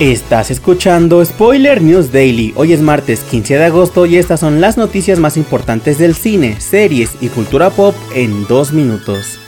Estás escuchando Spoiler News Daily. Hoy es martes 15 de agosto y estas son las noticias más importantes del cine, series y cultura pop en dos minutos.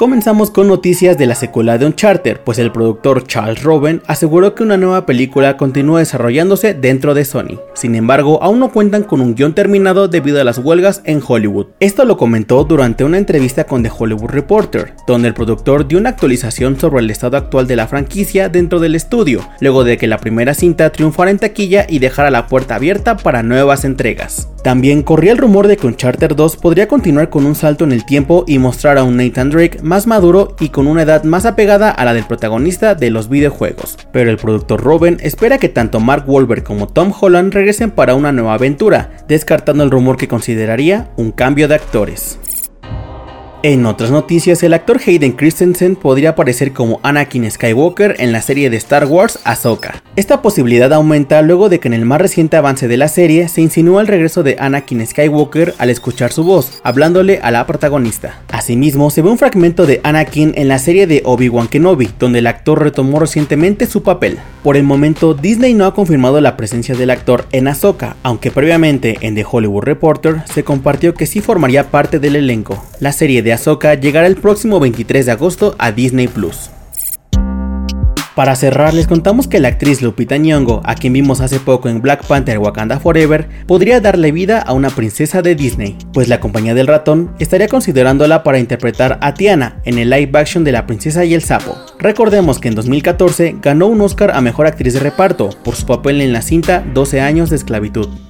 Comenzamos con noticias de la secuela de Uncharted, pues el productor Charles Roben aseguró que una nueva película continúa desarrollándose dentro de Sony. Sin embargo, aún no cuentan con un guion terminado debido a las huelgas en Hollywood. Esto lo comentó durante una entrevista con The Hollywood Reporter, donde el productor dio una actualización sobre el estado actual de la franquicia dentro del estudio, luego de que la primera cinta triunfara en taquilla y dejara la puerta abierta para nuevas entregas. También corría el rumor de que Uncharted 2 podría continuar con un salto en el tiempo y mostrar a un Nathan Drake más maduro y con una edad más apegada a la del protagonista de los videojuegos. Pero el productor Robin espera que tanto Mark Wahlberg como Tom Holland regresen para una nueva aventura, descartando el rumor que consideraría un cambio de actores. En otras noticias, el actor Hayden Christensen podría aparecer como Anakin Skywalker en la serie de Star Wars Ahsoka. Esta posibilidad aumenta luego de que en el más reciente avance de la serie se insinúa el regreso de Anakin Skywalker al escuchar su voz, hablándole a la protagonista. Asimismo, se ve un fragmento de Anakin en la serie de Obi-Wan Kenobi, donde el actor retomó recientemente su papel. Por el momento, Disney no ha confirmado la presencia del actor en Ahsoka, aunque previamente en The Hollywood Reporter se compartió que sí formaría parte del elenco. La serie de Ahsoka llegará el próximo 23 de agosto a Disney Plus. Para cerrar, les contamos que la actriz Lupita Nyong'o, a quien vimos hace poco en Black Panther Wakanda Forever, podría darle vida a una princesa de Disney, pues la compañía del ratón estaría considerándola para interpretar a Tiana en el live action de La princesa y el sapo. Recordemos que en 2014 ganó un Oscar a Mejor Actriz de Reparto por su papel en la cinta 12 años de esclavitud.